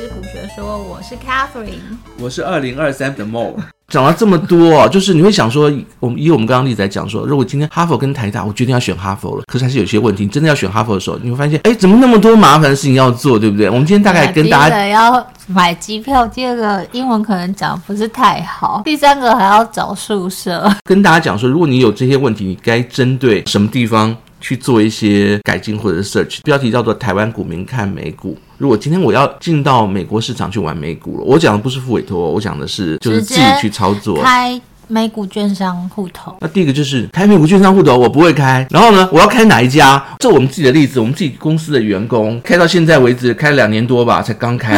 知古学说，我是 Catherine，我是二零二三的 Mo。讲了这么多哦，就是你会想说，我们以我们刚刚例子来讲说，如果今天哈佛跟台大，我决定要选哈佛了，可是还是有些问题，你真的要选哈佛的时候，你会发现，哎，怎么那么多麻烦的事情要做，对不对？我们今天大概跟大家要买机票，第二个英文可能讲不是太好，第三个还要找宿舍。跟大家讲说，如果你有这些问题，你该针对什么地方？去做一些改进或者是 search，标题叫做“台湾股民看美股”。如果今天我要进到美国市场去玩美股了，我讲的不是付委托，我讲的是就是自己去操作。开美股券商户头，那第一个就是开美股券商户头，我不会开。然后呢，我要开哪一家？这我们自己的例子，我们自己公司的员工开到现在为止，开 了两年多吧，才刚开。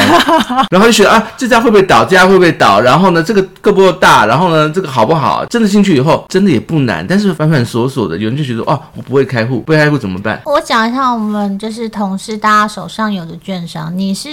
然后就觉得啊，这家会不会倒？这家会不会倒？然后呢，这个够不够大？然后呢，这个好不好？真的进去以后，真的也不难。但是反反锁锁的，有人就觉得哦，我不会开户，不会开户怎么办？我讲一下，我们就是同事，大家手上有的券商，你是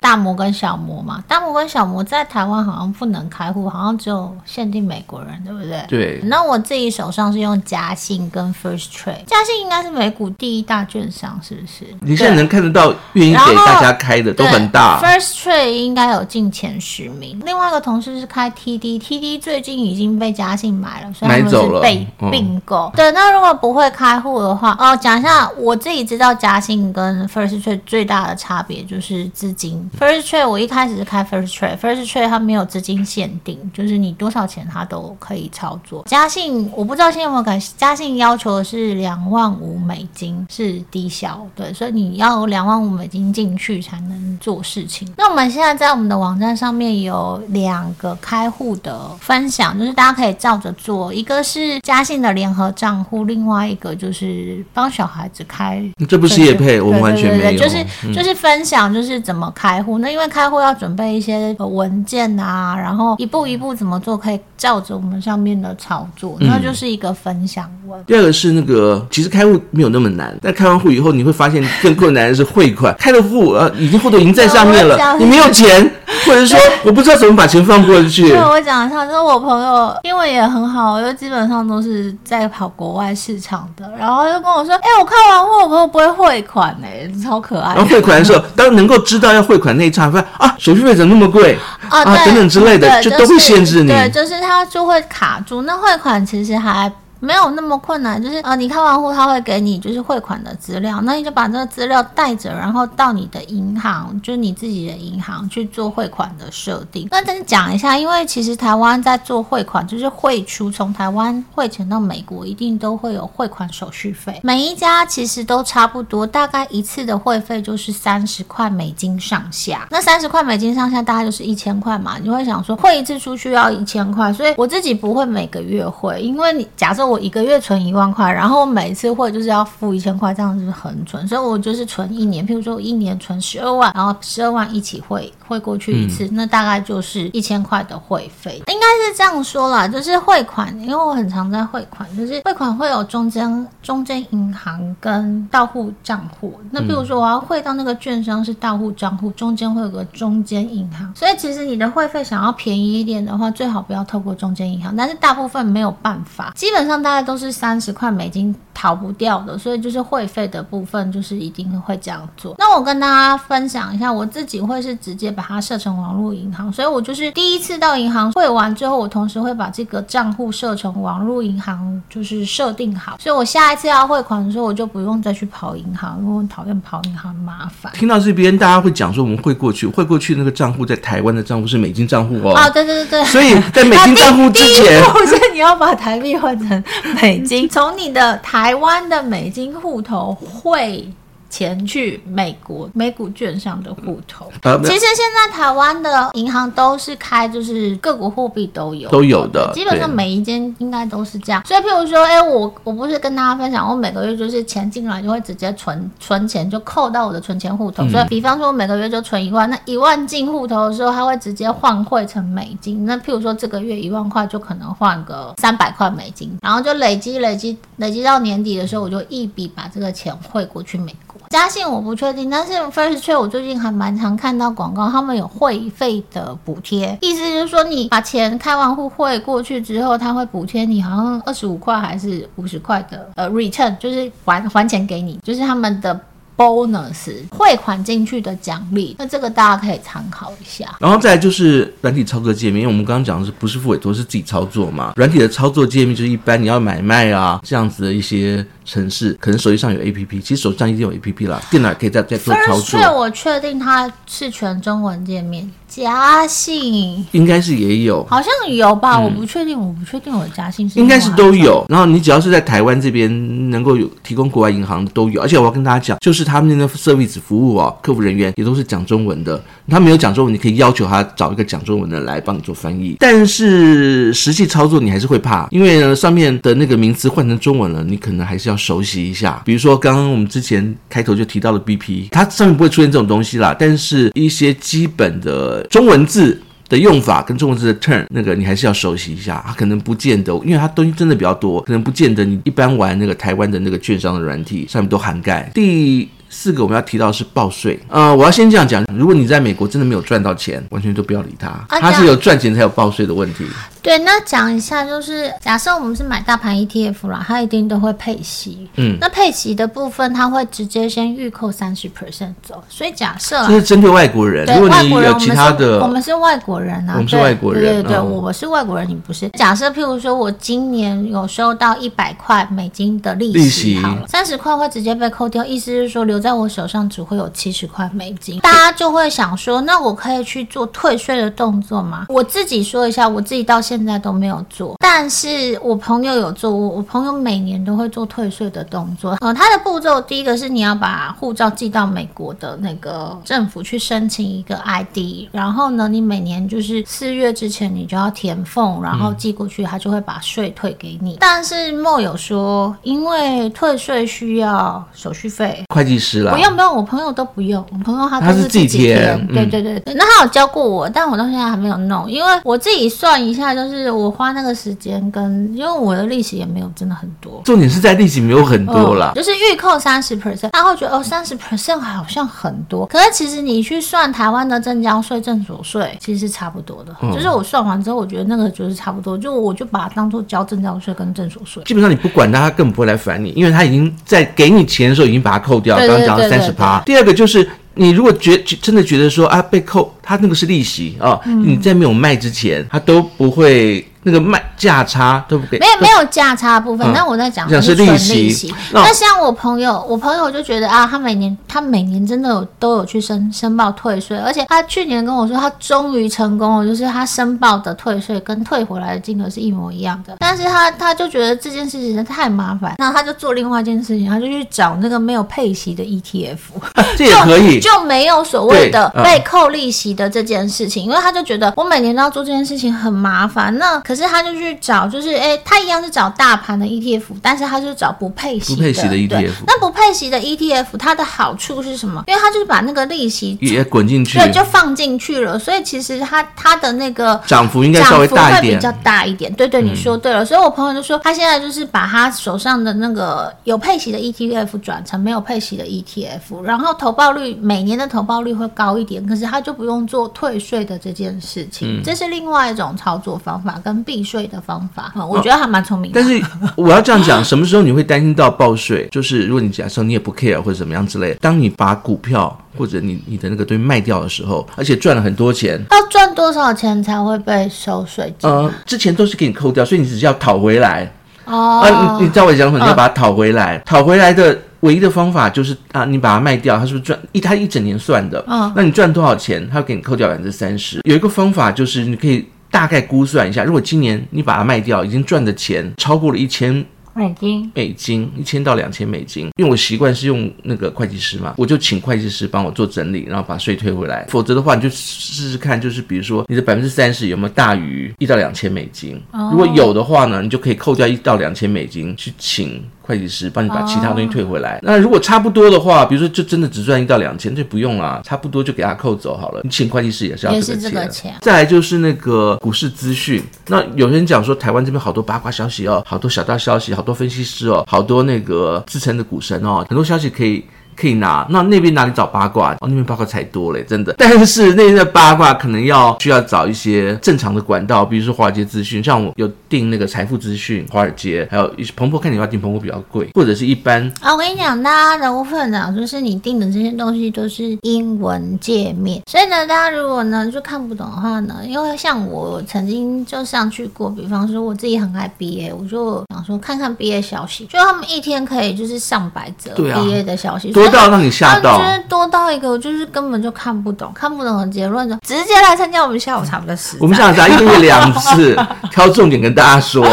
大摩跟小摩嘛？大摩跟小摩在台湾好像不能开户，好像只有限定美国人，对不对？对，那我自己手上是用嘉信跟 First Trade，嘉信应该是美股第一大券商，是不是？你现在能看得到愿意给大家开的都很大。First Trade 应该有进前十名。另外一个同事是开 TD，TD 最近已经被嘉信买了，所以他们是被并购。对，那如果不会开户的话，哦，讲一下我自己知道嘉信跟 First Trade 最大的差别就是资金。First Trade 我一开始是开 First Trade，First Trade 它没有资金限定，就是你多少钱它都可以操作。嘉信我不知道现在有没有改，嘉信要求的是两万五美金是低消，对，所以你要有两万五美金进去才能做事情。那我们现在在我们的网站上面有两个开户的分享，就是大家可以照着做，一个是嘉信的联合账户，另外一个就是帮小孩子开。这不是业配，我们完全没有。就是就是分享，就是怎么开户。那因为开户要准备一些文件啊，然后一步一步怎么做，可以照着我们上面的操作，那就是一个分享文。第二个是那个，其实开户没有那么难，但开完户以后，你会发现更困难的是汇款。开了户，呃，已经户头已经在上面了，你没有钱，或者说我不知道怎么把钱放过去。对，我讲一下，就是我朋友英文也很好，因为基本上都是在跑国外市场的，然后就跟我说，哎，我开完户，我朋友不会汇款？哎，超可爱。然后汇款的时候，当能够知道要汇款那一刹那，啊，手续费怎么那么贵啊，啊等等之类的，就都会限制你。对，就是他就会卡住。那汇款其实还。没有那么困难，就是呃，你开完户他会给你就是汇款的资料，那你就把这个资料带着，然后到你的银行，就是你自己的银行去做汇款的设定。那再讲一下，因为其实台湾在做汇款，就是汇出从台湾汇钱到美国，一定都会有汇款手续费。每一家其实都差不多，大概一次的汇费就是三十块美金上下。那三十块美金上下，大概就是一千块嘛。你会想说汇一次出去要一千块，所以我自己不会每个月汇，因为你假设我。我一个月存一万块，然后我每次汇就是要付一千块，这样子很蠢，所以我就是存一年。譬如说，我一年存十二万，然后十二万一起汇汇过去一次，嗯、那大概就是一千块的汇费。应该是这样说啦，就是汇款，因为我很常在汇款，就是汇款会有中间中间银行跟到户账户。那譬如说，我要汇到那个券商是到户账户，中间会有个中间银行。所以其实你的汇费想要便宜一点的话，最好不要透过中间银行，但是大部分没有办法，基本上。大概都是三十块美金，逃不掉的，所以就是会费的部分，就是一定会这样做。那我跟大家分享一下，我自己会是直接把它设成网络银行，所以我就是第一次到银行汇完之后，我同时会把这个账户设成网络银行，就是设定好，所以我下一次要汇款的时候，我就不用再去跑银行，因为我讨厌跑银行麻烦。听到这边，大家会讲说，我们汇过去，汇过去那个账户在台湾的账户是美金账户哦。啊，对对对对。所以在美金账户之前，你要把台币换成美金，从你的台湾的美金户头汇钱去美国美股券商的户头，呃、其实现在台湾的银行都是开，就是各国货币都有，都有的，基本上每一间应该都是这样。所以，譬如说，哎，我我不是跟大家分享，我每个月就是钱进来就会直接存存钱，就扣到我的存钱户头。嗯、所以，比方说，我每个月就存一万，那一万进户头的时候，它会直接换汇成美金。那譬如说，这个月一万块就可能换个三百块美金，然后就累积累积累积到年底的时候，我就一笔把这个钱汇过去美国。嘉信我不确定，但是 First Trade 我最近还蛮常看到广告，他们有会费的补贴，意思就是说你把钱开完户会过去之后，他会补贴你好像二十五块还是五十块的呃 return，就是还还钱给你，就是他们的 bonus 汇款进去的奖励，那这个大家可以参考一下。然后再来就是软体操作界面，因为我们刚刚讲的是不是付委托是自己操作嘛？软体的操作界面就是一般你要买卖啊这样子的一些程式，可能手机上有 APP，其实手机上一定有 APP 啦，电脑也可以再再做操作。Firstory 我确定它是全中文界面。嘉信应该是也有，好像有吧？嗯、我不确定，我不确定我嘉信是应该是都有。然后你只要是在台湾这边能够有提供国外银行的都有，而且我要跟大家讲，就是他们那个 service 服务哦，客服人员也都是讲中文的。他没有讲中文，你可以要求他找一个讲中文的来帮你做翻译。但是实际操作你还是会怕，因为呢上面的那个名词换成中文了，你可能还是要熟悉一下。比如说刚刚我们之前开头就提到了 BP，它上面不会出现这种东西啦，但是一些基本的。中文字的用法跟中文字的 turn 那个你还是要熟悉一下，它可能不见得，因为它东西真的比较多，可能不见得你一般玩那个台湾的那个券商的软体上面都涵盖。第四个我们要提到是报税，呃，我要先这样讲，如果你在美国真的没有赚到钱，完全都不要理他，他是有赚钱才有报税的问题。对，那讲一下，就是假设我们是买大盘 ETF 啦，它一定都会配息。嗯，那配息的部分，它会直接先预扣三十 percent 走。所以假设这是针对外国人，如果你有其他的，我们是外国人啊，我们是外国人，对对对，我是外国人，你不是。假设譬如说我今年有收到一百块美金的利息，利息好了，三十块会直接被扣掉，意思是说留在我手上只会有七十块美金。大家就会想说，那我可以去做退税的动作吗？我自己说一下，我自己到现在。都没有做，但是我朋友有做。我我朋友每年都会做退税的动作。呃，他的步骤第一个是你要把护照寄到美国的那个政府去申请一个 ID，然后呢，你每年就是四月之前你就要填 form，然后寄过去，他就会把税退给你。嗯、但是莫有说，因为退税需要手续费，会计师啦，不用不用，我朋友都不用，我朋友他都是自己填。嗯、对对对，那他有教过我，但我到现在还没有弄，因为我自己算一下就是。我花那个时间跟，因为我的利息也没有真的很多，重点是在利息没有很多啦，哦、就是预扣三十 percent，他会觉得哦三十 percent 好像很多，可是其实你去算台湾的证交税、证所税，其实是差不多的。嗯、就是我算完之后，我觉得那个就是差不多，就我就把它当做交证交税跟证所税。基本上你不管他，他根本不会来烦你，因为他已经在给你钱的时候已经把它扣掉。刚刚讲的三十趴。第二个就是。你如果觉真的觉得说啊被扣，他那个是利息啊，哦嗯、你在没有卖之前，他都不会。那个卖价差都不给，没有没有价差的部分。那、嗯、我在讲的是纯利息。那像我朋友，我朋友就觉得啊，他每年他每年真的有都有去申申报退税，而且他去年跟我说，他终于成功了，就是他申报的退税跟退回来的金额是一模一样的。但是他他就觉得这件事情太麻烦，那他就做另外一件事情，他就去找那个没有配息的 ETF，、啊、这也可以就，就没有所谓的被扣利息的这件事情，因为他就觉得我每年都要做这件事情很麻烦。那可是他就去找，就是哎、欸，他一样是找大盘的 ETF，但是他就找不配息的，不配息的 ETF。那不配息的 ETF，它的好处是什么？因为它就是把那个利息也滚进去，对，就放进去了。所以其实它它的那个涨幅应该稍微大一点，比较大一点。对对，你说对了。嗯、所以我朋友就说，他现在就是把他手上的那个有配息的 ETF 转成没有配息的 ETF，然后投报率每年的投报率会高一点，可是他就不用做退税的这件事情。嗯、这是另外一种操作方法跟避税。的方法，我觉得还蛮聪明的。但是我要这样讲，什么时候你会担心到报税？就是如果你假设你也不 care 或者怎么样之类的，当你把股票或者你你的那个东西卖掉的时候，而且赚了很多钱，要赚多少钱才会被收税？呃，之前都是给你扣掉，所以你只是要讨回来。哦，啊，你你知道我讲？你要把它讨回来，讨回来的唯一的方法就是啊，你把它卖掉，它是不是赚一？它一整年算的。嗯，那你赚多少钱，它会给你扣掉百分之三十。有一个方法就是你可以。大概估算一下，如果今年你把它卖掉，已经赚的钱超过了一千美金，美金一千到两千美金。因为我习惯是用那个会计师嘛，我就请会计师帮我做整理，然后把税退回来。否则的话，你就试试看，就是比如说你的百分之三十有没有大于一到两千美金。如果有的话呢，你就可以扣掉一到两千美金去请。会计师帮你把其他东西退回来。Oh. 那如果差不多的话，比如说就真的只赚一到两千，就不用了，差不多就给他扣走好了。你请会计师也是要这个钱。也是这个钱。再来就是那个股市资讯。那有人讲说台湾这边好多八卦消息哦，好多小道消息，好多分析师哦，好多那个自称的股神哦，很多消息可以可以拿。那那边哪里找八卦？哦，那边八卦才多嘞，真的。但是那边的八卦可能要需要找一些正常的管道，比如说华尔街资讯，像我有订那个财富资讯、华尔街，还有彭博，看你要订彭博比较贵，或者是一般。啊，我跟你讲，大家的部分呢，就是你订的这些东西都是英文界面，所以呢，大家如果呢就看不懂的话呢，因为像我曾经就上去过，比方说我自己很爱 BA，我就想说看看 BA 消息，就他们一天可以就是上百则 BA 的消息，多到让你吓到，就是多到一个就是根本就看不懂，看不懂的结论就直接来参加我们下午茶的时。我们下午茶一个月两次，挑重点跟大家说。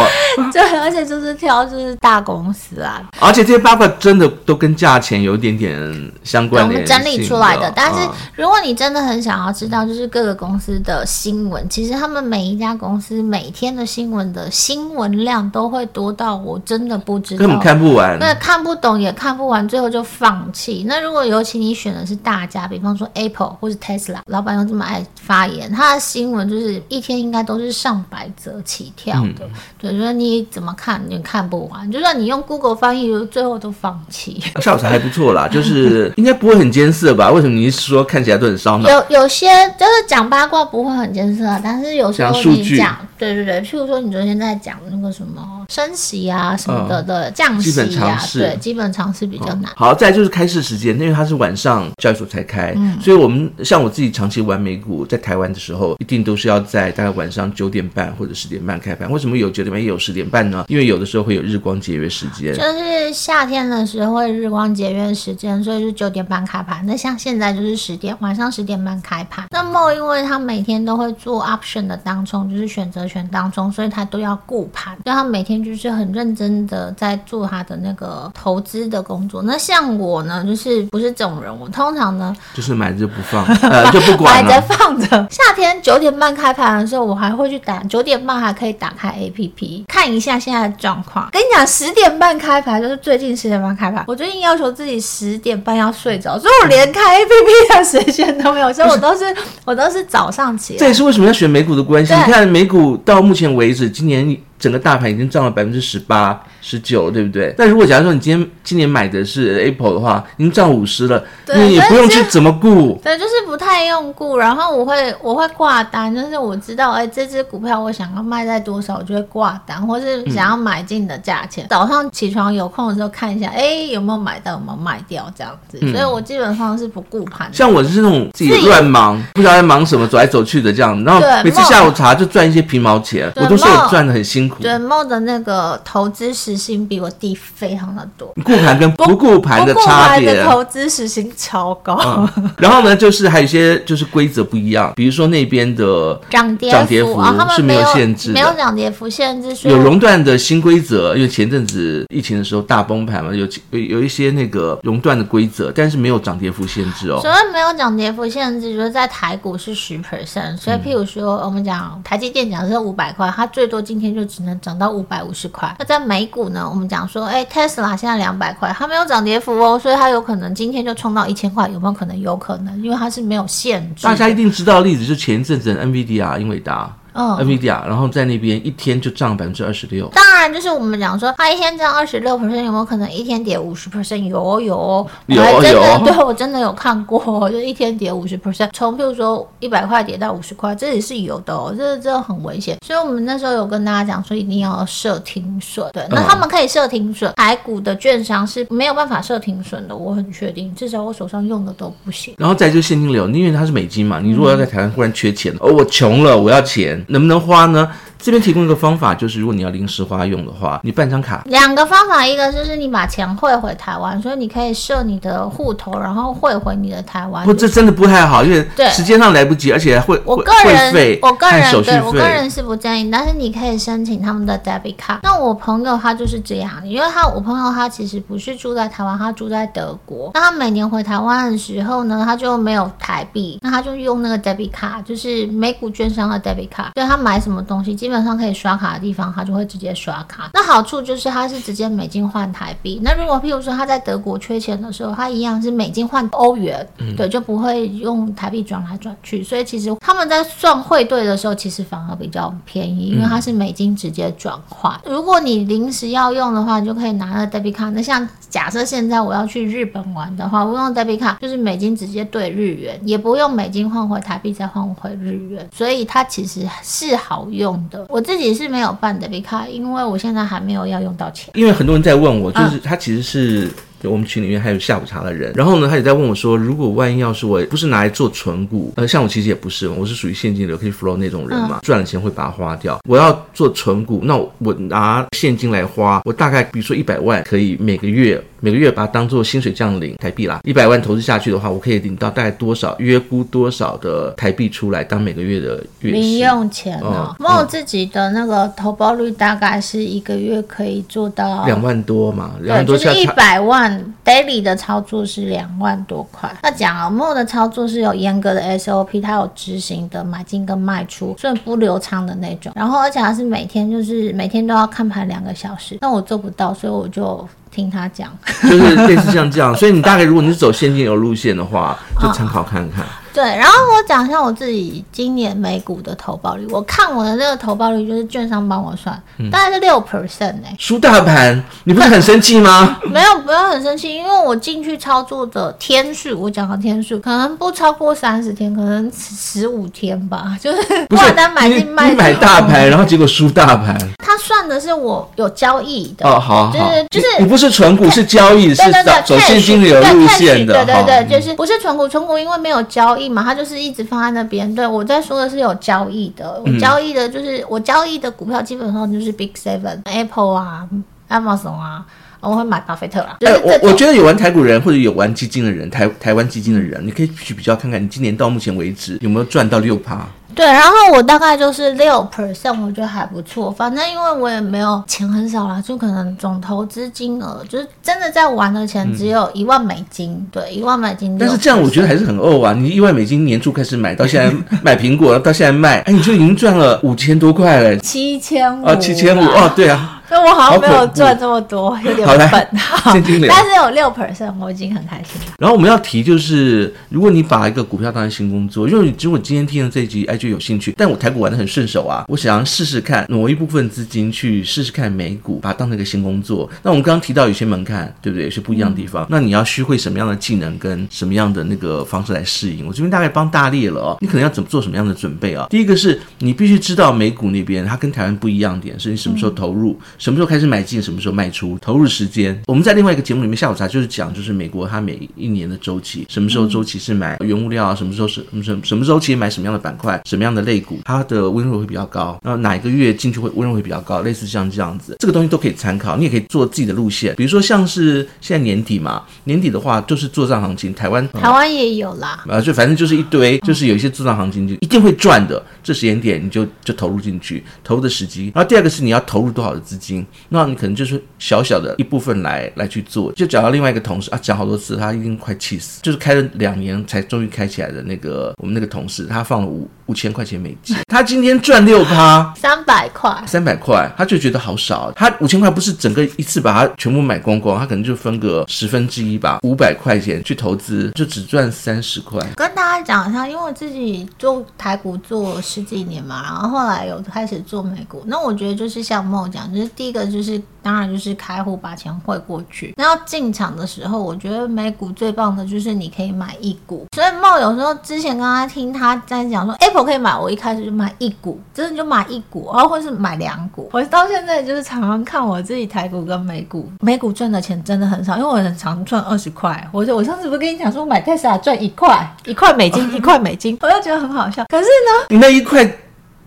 对，而且就是挑就是大公司啊，而且这些八卦真的都跟价钱有一点点相关联。我们整理出来的，但是如果你真的很想要知道，就是各个公司的新闻，其实他们每一家公司每天的新闻的新闻量都会多到我真的不知道，根本看不完，那看不懂也看不完，最后就放弃。那如果尤其你选的是大家，比方说 Apple 或是 Tesla，老板又这么爱发言，他的新闻就是一天应该都是上百则起跳的。嗯、对，所以你怎么看你看不完，就算你用 Google 翻译，最后都放弃。下午茶还不错啦，就是 应该不会很艰涩吧？为什么你是说看起来都很烧脑？有有些就是讲八卦不会很艰涩，但是有时候你讲，对对对，譬如说你昨天在讲那个什么升息啊什么的的降息啊，对，基本常识比较难。好，再就是开市时间，因为它是晚上交易所才开，嗯，所以我们像我自己长期玩美股，在台湾的时候，一定都是要在大概晚上九点半或者十点半开盘。为什么有九点半也有十点半呢？因为有的时候会有日光节约时间，就是夏天的时候会日光节约时间，所以是九点半开盘。那像现在就是十点，晚上十点半开盘。那么因为他每天都会做 option 的当冲，就是选择权当冲，所以他都要顾盘，所以他每天就是很认真的在做他的那个投资的工作。那像我呢，就是不是这种人，我通常呢就是买着不放，呃，就不管，买着放着。夏天九点半开盘的时候，我还会去打，九点半还可以打开 APP 看一下现在的状况。跟你讲，十点半开盘就是最近十点半开盘，我最近要求自己十点半要睡着，所以我连开 APP 的时间都没有，所以我都是我都是早上起来。这也是为什么要选美股的关系。你看美股到目前为止，今年整个大盘已经涨了百分之十八。十九对不对？但如果假如说你今天今年买的是 Apple 的话，已经涨五十了，对你也不用去怎么顾。对，就是不太用顾。然后我会我会挂单，就是我知道，哎，这只股票我想要卖在多少，我就会挂单，或是想要买进的价钱。嗯、早上起床有空的时候看一下，哎，有没有买到，有没有卖掉这样子。嗯、所以我基本上是不顾盘。像我就是那种自己乱忙，不知道在忙什么，走来走去的这样。然后每次下午茶就赚一些皮毛钱，我都是我赚的很辛苦。对，Mo 的那个投资时薪比我低非常的多，顾盘跟不顾盘的差别，的投资时薪超高。嗯、然后呢，就是还有一些就是规则不一样，比如说那边的涨跌涨跌幅是没有限制，没有涨跌幅限制，有熔断的新规则。因为前阵子疫情的时候大崩盘嘛，有有有一些那个熔断的规则，但是没有涨跌幅限制哦。所谓没有涨跌幅限制，就是在台股是十 percent，所以譬如说我们讲台积电讲是五百块，它最多今天就只能涨到五百五十块。那在美股呢，我们讲说，哎，Tesla 现在两百块，它没有涨跌幅哦，所以它有可能今天就冲到一千块，有没有可能？有可能，因为它是没有限制。大家一定知道的例子，就前一阵子 NVIDIA 英伟达。嗯，NVIDIA，然后在那边一天就涨百分之二十六。当然，就是我们讲说，它一天涨二十六 percent，有没有可能一天跌五十 percent？有有有，有 对我真的有看过，就一天跌五十 percent，从譬如说一百块跌到五十块，这也是有的哦，这这很危险。所以我们那时候有跟大家讲说，一定要设停损。对，那他们可以设停损，台股的券商是没有办法设停损的，我很确定，至少我手上用的都不行。然后再就现金流，因为它是美金嘛，你如果要在台湾忽然缺钱，哦，我穷了，我要钱。能不能花呢？这边提供一个方法，就是如果你要临时花用的话，你办张卡。两个方法，一个就是你把钱汇回台湾，所以你可以设你的户头，然后汇回你的台湾。不，这真的不太好，因为时间上来不及，而且会我个人我个人对我个人是不建议，但是你可以申请他们的 debit 卡。那我朋友他就是这样，因为他我朋友他其实不是住在台湾，他住在德国。那他每年回台湾的时候呢，他就没有台币，那他就用那个 debit 卡，就是美股券商的 debit 卡，对他买什么东西基本上可以刷卡的地方，他就会直接刷卡。那好处就是它是直接美金换台币。那如果譬如说他在德国缺钱的时候，他一样是美金换欧元，嗯、对，就不会用台币转来转去。所以其实他们在算汇兑的时候，其实反而比较便宜，因为它是美金直接转换。嗯、如果你临时要用的话，你就可以拿那 debit 卡。那像假设现在我要去日本玩的话，我用 debit 卡就是美金直接兑日元，也不用美金换回台币再换回日元，所以它其实是好用的。我自己是没有办 debit 卡，因为我现在还没有要用到钱。因为很多人在问我，就是他其实是。我们群里面还有下午茶的人，然后呢，他也在问我说，如果万一要是我不是拿来做存股，呃，像我其实也不是，我是属于现金流可以 flow 那种人嘛，赚了钱会把它花掉。我要做存股，那我拿现金来花，我大概比如说一百万，可以每个月每个月把它当做薪水这样领台币啦，一百万投资下去的话，我可以领到大概多少，约估多少的台币出来当每个月的月零用钱哦。那我自己的那个投报率大概是一个月可以做到两万多嘛，两万多就是一百万。Daily 的操作是两万多块。那讲啊，Mo 的操作是有严格的 SOP，它有执行的买进跟卖出，所以不流畅的那种。然后而且它是每天就是每天都要看盘两个小时，那我做不到，所以我就听他讲，就是类似像这样。所以你大概如果你是走现金流路线的话，就参考看看。对，然后我讲一下我自己今年美股的投报率。我看我的那个投报率就是券商帮我算，嗯、大概是六 percent 哎。输大盘，你不是很生气吗？没有，不要很生气，因为我进去操作的天数，我讲的天数可能不超过三十天，可能十五天吧，就是挂单买进卖。你买大盘，然后结果输大盘。他算的是我有交易的哦，好，好，就是就是你不是纯股，是交易，是走现金流路线的，对对对，就是不是纯股，纯股因为没有交易嘛，他就是一直放在那边。对，我在说的是有交易的，我交易的就是我交易的股票基本上就是 Big Seven、Apple 啊、Amazon 啊，我会买巴菲特啊。哎，我我觉得有玩台股人或者有玩基金的人，台台湾基金的人，你可以去比较看看，你今年到目前为止有没有赚到六趴。对，然后我大概就是六 percent，我觉得还不错。反正因为我也没有钱很少啦，就可能总投资金额就是真的在玩的钱只有一万美金，嗯、对，一万美金。但是这样我觉得还是很欧啊！你一万美金年初开始买，到现在 买苹果，到现在卖，哎，你就已经赚了五千多块了。七千五啊，七千五哦，对啊。所以我好像没有赚这么多，有点笨。但是有六 percent，我已经很开心了。然后我们要提就是，如果你把一个股票当成新工作，因为如果今天听了这集，哎，就有兴趣，但我台股玩得很顺手啊，我想要试试看挪一部分资金去试试看美股，把它当成一个新工作。那我们刚刚提到有些门槛，对不对？有些不一样的地方。嗯、那你要学会什么样的技能跟什么样的那个方式来适应？我这边大概帮大列了哦，你可能要怎么做什么样的准备啊？第一个是你必须知道美股那边它跟台湾不一样点，是你什么时候投入，嗯、什么时候开始买进。什么时候卖出？投入时间，我们在另外一个节目里面下午茶就是讲，就是美国它每一年的周期，什么时候周期是买原物料啊？什么时候是什么什么什么周期买什么样的板块？什么样的类股？它的温柔会比较高。然后哪一个月进去会温柔会比较高？类似像这样子，这个东西都可以参考。你也可以做自己的路线，比如说像是现在年底嘛，年底的话就是做账行情。台湾台湾也有啦，啊，就反正就是一堆，就是有一些做账行情就一定会赚的。这时间点你就就投入进去，投入的时机。然后第二个是你要投入多少的资金，那你可能就是小小。小的一部分来来去做，就讲到另外一个同事啊，讲好多次，他一定快气死。就是开了两年才终于开起来的那个我们那个同事，他放了五五千块钱美金，他今天赚六趴，三百块，三百块，他就觉得好少。他五千块不是整个一次把它全部买光光，他可能就分个十分之一吧，五百块钱去投资，就只赚三十块。跟大家讲一下，因为我自己做台股做十几年嘛，然后后来有开始做美股，那我觉得就是像 Mo 讲，就是第一个就是当然就是开。户把钱汇过去，那要进场的时候，我觉得美股最棒的就是你可以买一股。所以茂有时候之前刚刚听他在讲说 Apple 可以买，我一开始就买一股，真的就买一股，然后或是买两股。我到现在就是常常看我自己台股跟美股，美股赚的钱真的很少，因为我很常赚二十块。我就我上次不是跟你讲说我买 Tesla 赚一块，一块美金，一块美金，我就觉得很好笑。可是呢，你那一块。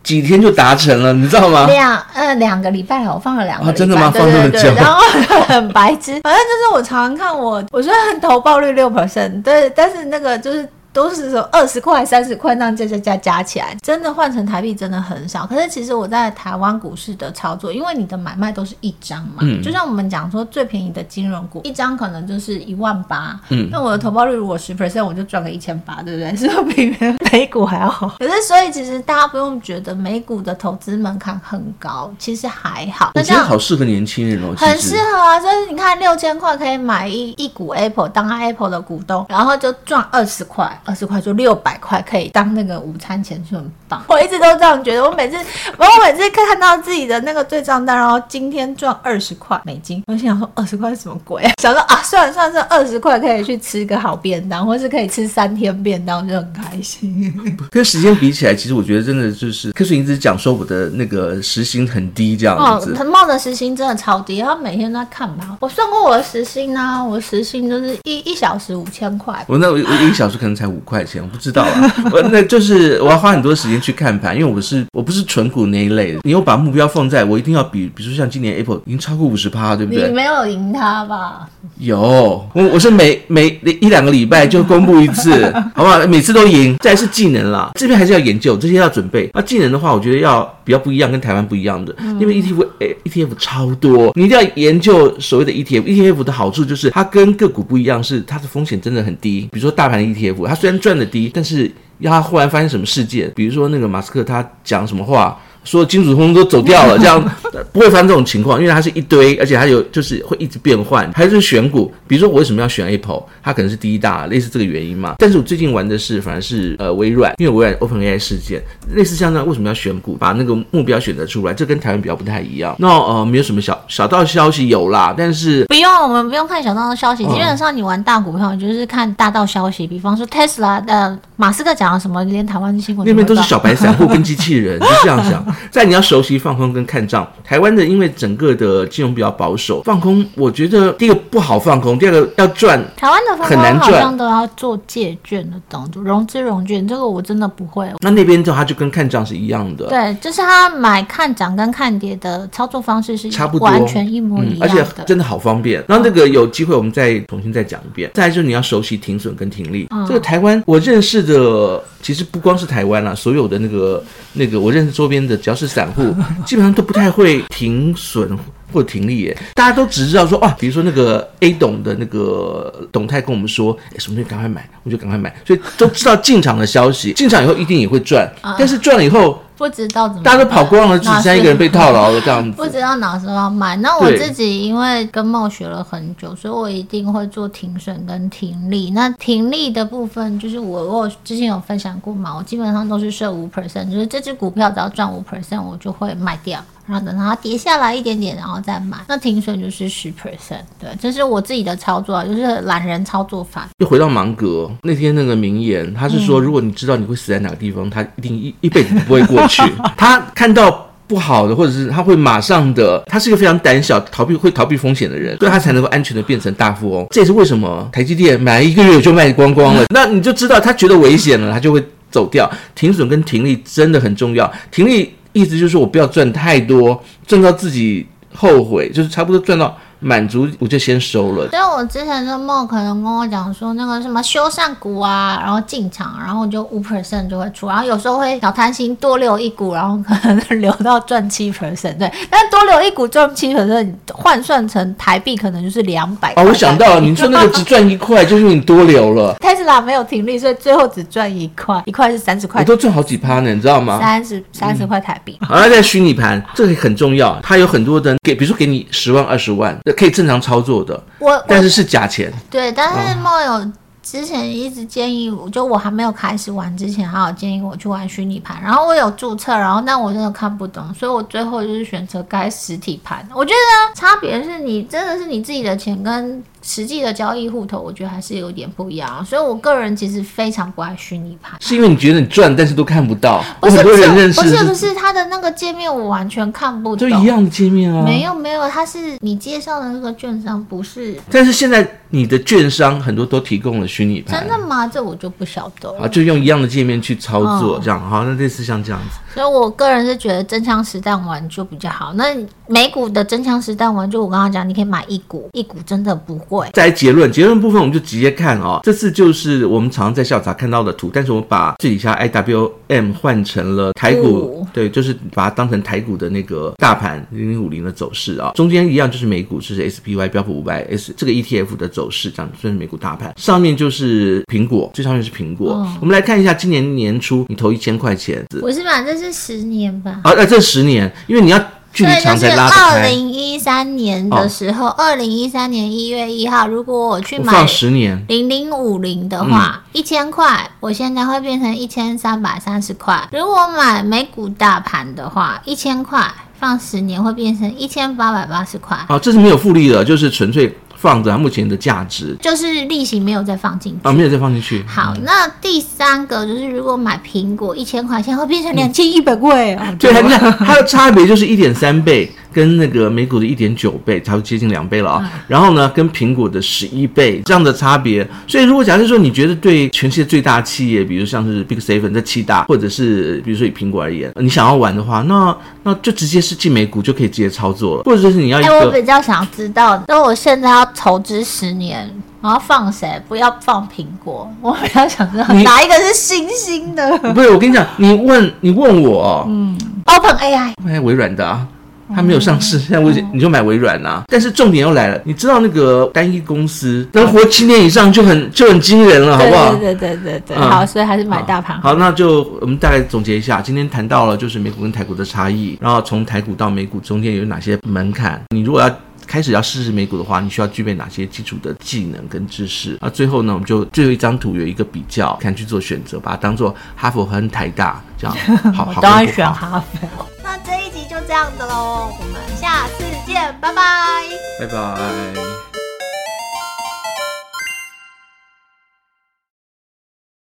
几天就达成了，你知道吗？两呃两个礼拜了，我放了两个礼拜。啊，真的吗？放那么久？然后 很白痴，反正就是我常常看我，我虽然投报率六 percent，对，但是那个就是都是说二十块、三十块那样加加加加起来，真的换成台币真的很少。可是其实我在台湾股市的操作，因为你的买卖都是一张嘛，嗯，就像我们讲说最便宜的金融股，一张可能就是一万八，嗯，那我的投报率如果十 percent，我就赚个一千八，对不对？是不是比美股还要好？可是所以其实大家不用觉得美股的投资门槛很高，其实还好。那这样好适合年轻人哦，很适合啊！就是你看六千块可以买一一股 Apple，当他 Apple 的股东，然后就赚二十块，二十块就六百块，可以当那个午餐钱，就很棒。我一直都这样觉得，我每次，我每次看到自己的那个对账单，然后今天赚二十块美金，我心想说二十块是什么鬼啊？想说啊，算了算了，这二十块可以去吃个好便当，或是可以吃三天便当，就很开心。跟时间比起来，其实我觉得真的就是，柯水一直讲说我的那个时薪很低这样子。陈茂的时薪真的超低，他每天都在看吧。我算过我的时薪啊，我时薪就是一一小时五千块。我那我一小时可能才五块钱，我不知道啊。我那就是我要花很多时间去看盘，因为我是我不是纯股那一类的。你又把目标放在我一定要比，比如说像今年 Apple 已经超过五十趴，对不对？你没有赢他吧？有，我我是每每一两个礼拜就公布一次，好不好？每次都赢。再来是技能啦，这边还是要研究，这些要准备。那技能的话，我觉得要比较不一样，跟台湾不一样的，因为 ETF 诶 ETF 超多，你一定要研究所谓的 ETF。ETF 的好处就是它跟个股不一样，是它的风险真的很低。比如说大盘的 ETF，它虽然赚的低，但是要它忽然发生什么事件，比如说那个马斯克他讲什么话。说金主通都走掉了，这样 不会发生这种情况，因为它是一堆，而且它有就是会一直变换。还是选股，比如说我为什么要选 Apple，它可能是第一大，类似这个原因嘛。但是我最近玩的是反而是呃微软，因为微软 OpenAI 事件，类似像这样，为什么要选股，把那个目标选择出来，这跟台湾比较不太一样。那呃没有什么小小道消息有啦，但是不用，我们不用看小道的消息，基本上你玩大股票你就是看大道消息，比方说 Tesla 的马斯克讲了什么，连台湾新闻那边都是小白散户跟机器人，就这样想。在你要熟悉放空跟看涨，台湾的因为整个的金融比较保守，放空我觉得第一个不好放空，第二个要赚，台湾的放空好像都要做借券的动作，融资融券，这个我真的不会。那那边的话就跟看涨是一样的，对，就是他买看涨跟看跌的操作方式是差不多，完全一模一样的，嗯，而且真的好方便。然后那个有机会我们再重新再讲一遍。再来就是你要熟悉停损跟停利，嗯，这个台湾我认识的其实不光是台湾啦，所有的那个那个我认识周边的只要是散户。基本上都不太会停损或停利耶，大家都只知道说啊，比如说那个 A 董的那个董太跟我们说，哎，什么东西赶快买，我就赶快买，所以都知道进场的消息，进场以后一定也会赚，但是赚了以后。不知道怎么，大家都跑光了，只剩下一个人被套牢了这样子。不知道哪时候要卖。那我自己因为跟茂学了很久，所以我一定会做停损跟停利。那停利的部分就是我我之前有分享过嘛，我基本上都是设五 percent，就是这只股票只要赚五 percent，我就会卖掉。然后等它跌下来一点点，然后再买。那停损就是十 percent，对，这是我自己的操作，就是懒人操作法。又回到芒格那天那个名言，他是说，如果你知道你会死在哪个地方，他一定一一辈子不会过去。他看到不好的，或者是他会马上的，他是一个非常胆小、逃避会逃避风险的人，所以他才能够安全的变成大富翁。这也是为什么台积电买一个月就卖光光了。那你就知道他觉得危险了，他就会走掉。停损跟停利真的很重要，停利。意思就是说我不要赚太多，赚到自己后悔，就是差不多赚到。满足我就先收了。所以我之前的梦可能跟我讲说，那个什么修缮股啊，然后进场，然后就五 percent 就会出，然后有时候会小贪心多留一股，然后可能 留到赚七 percent。对，但多留一股赚七 percent，换算成台币可能就是两百。哦，我想到了，你说那个只赚一块，就是因为你多留了。特斯拉没有停利，所以最后只赚一块，一块是三十块。我都赚好几趴呢，你知道吗？三十三十块台币。好，那在虚拟盘，这个很重要，它有很多的给，比如说给你十万、二十万。可以正常操作的，我但是是假钱。对，但是梦有之前一直建议我，就我还没有开始玩之前，还有建议我去玩虚拟盘。然后我有注册，然后但我真的看不懂，所以我最后就是选择开实体盘。我觉得差别是你真的是你自己的钱跟。实际的交易户头，我觉得还是有点不一样，所以我个人其实非常不爱虚拟盘。是因为你觉得你赚，但是都看不到。不是，不是，不是，不是，它的那个界面我完全看不懂。就一样的界面啊。没有，没有，它是你介绍的那个券商不是。但是现在你的券商很多都提供了虚拟盘。真的吗？这我就不晓得。啊，就用一样的界面去操作，这样好，那类似像这样子。所以我个人是觉得真枪实弹玩就比较好。那美股的真枪实弹玩，就我刚刚讲，你可以买一股，一股真的不贵。再来结论，结论部分我们就直接看哦。这次就是我们常常在下午茶看到的图，但是我们把这底下 IWM 换成了台股，哦、对，就是把它当成台股的那个大盘零零五零的走势啊、哦。中间一样就是美股，就是 SPY 标普五百 S 这个 ETF 的走势，这样算是美股大盘。上面就是苹果，最上面是苹果。哦、我们来看一下今年年初你投一千块钱，我是把这是。是十年吧？啊，那这十年，因为你要距离长才拉开。二零一三年的时候，二零一三年一月一号，如果我去买放十年零零五零的话，一千块，我现在会变成一千三百三十块。如果买美股大盘的话，一千块放十年会变成一千八百八十块。哦，这是没有复利的，就是纯粹。放着它目前的价值，就是利息没有再放进去啊，没有再放进去。好，嗯、那第三个就是如果买苹果一千块钱会变成两千一百块啊。对，你看它的差别就是一点三倍。跟那个美股的一点九倍，差不多接近两倍了啊、然后呢，跟苹果的十一倍这样的差别。所以，如果假设说你觉得对全世界最大企业，比如像是 Big Seven 这七大，或者是比如说以苹果而言，你想要玩的话，那那就直接是进美股就可以直接操作了。或者就是你要一个，哎，我比较想知道，那我现在要投资十年，我要放谁？不要放苹果。我比较想知道哪一个是新兴的。不是，我跟你讲，你问你问我，嗯，Open AI，哎，微软的啊。它没有上市，现在微你就买微软呐、啊。但是重点又来了，你知道那个单一公司能活七年以上就很就很惊人了，好不好？对对对对对。嗯、好，所以还是买大盘。好，那就我们大概总结一下，今天谈到了就是美股跟台股的差异，然后从台股到美股中间有哪些门槛？你如果要开始要试试美股的话，你需要具备哪些基础的技能跟知识？那最后呢，我们就最后一张图有一个比较，看去做选择，把它当做哈佛和台大这样。好，好，当然 选哈佛。这样的喽，我们下次见，拜拜，拜拜。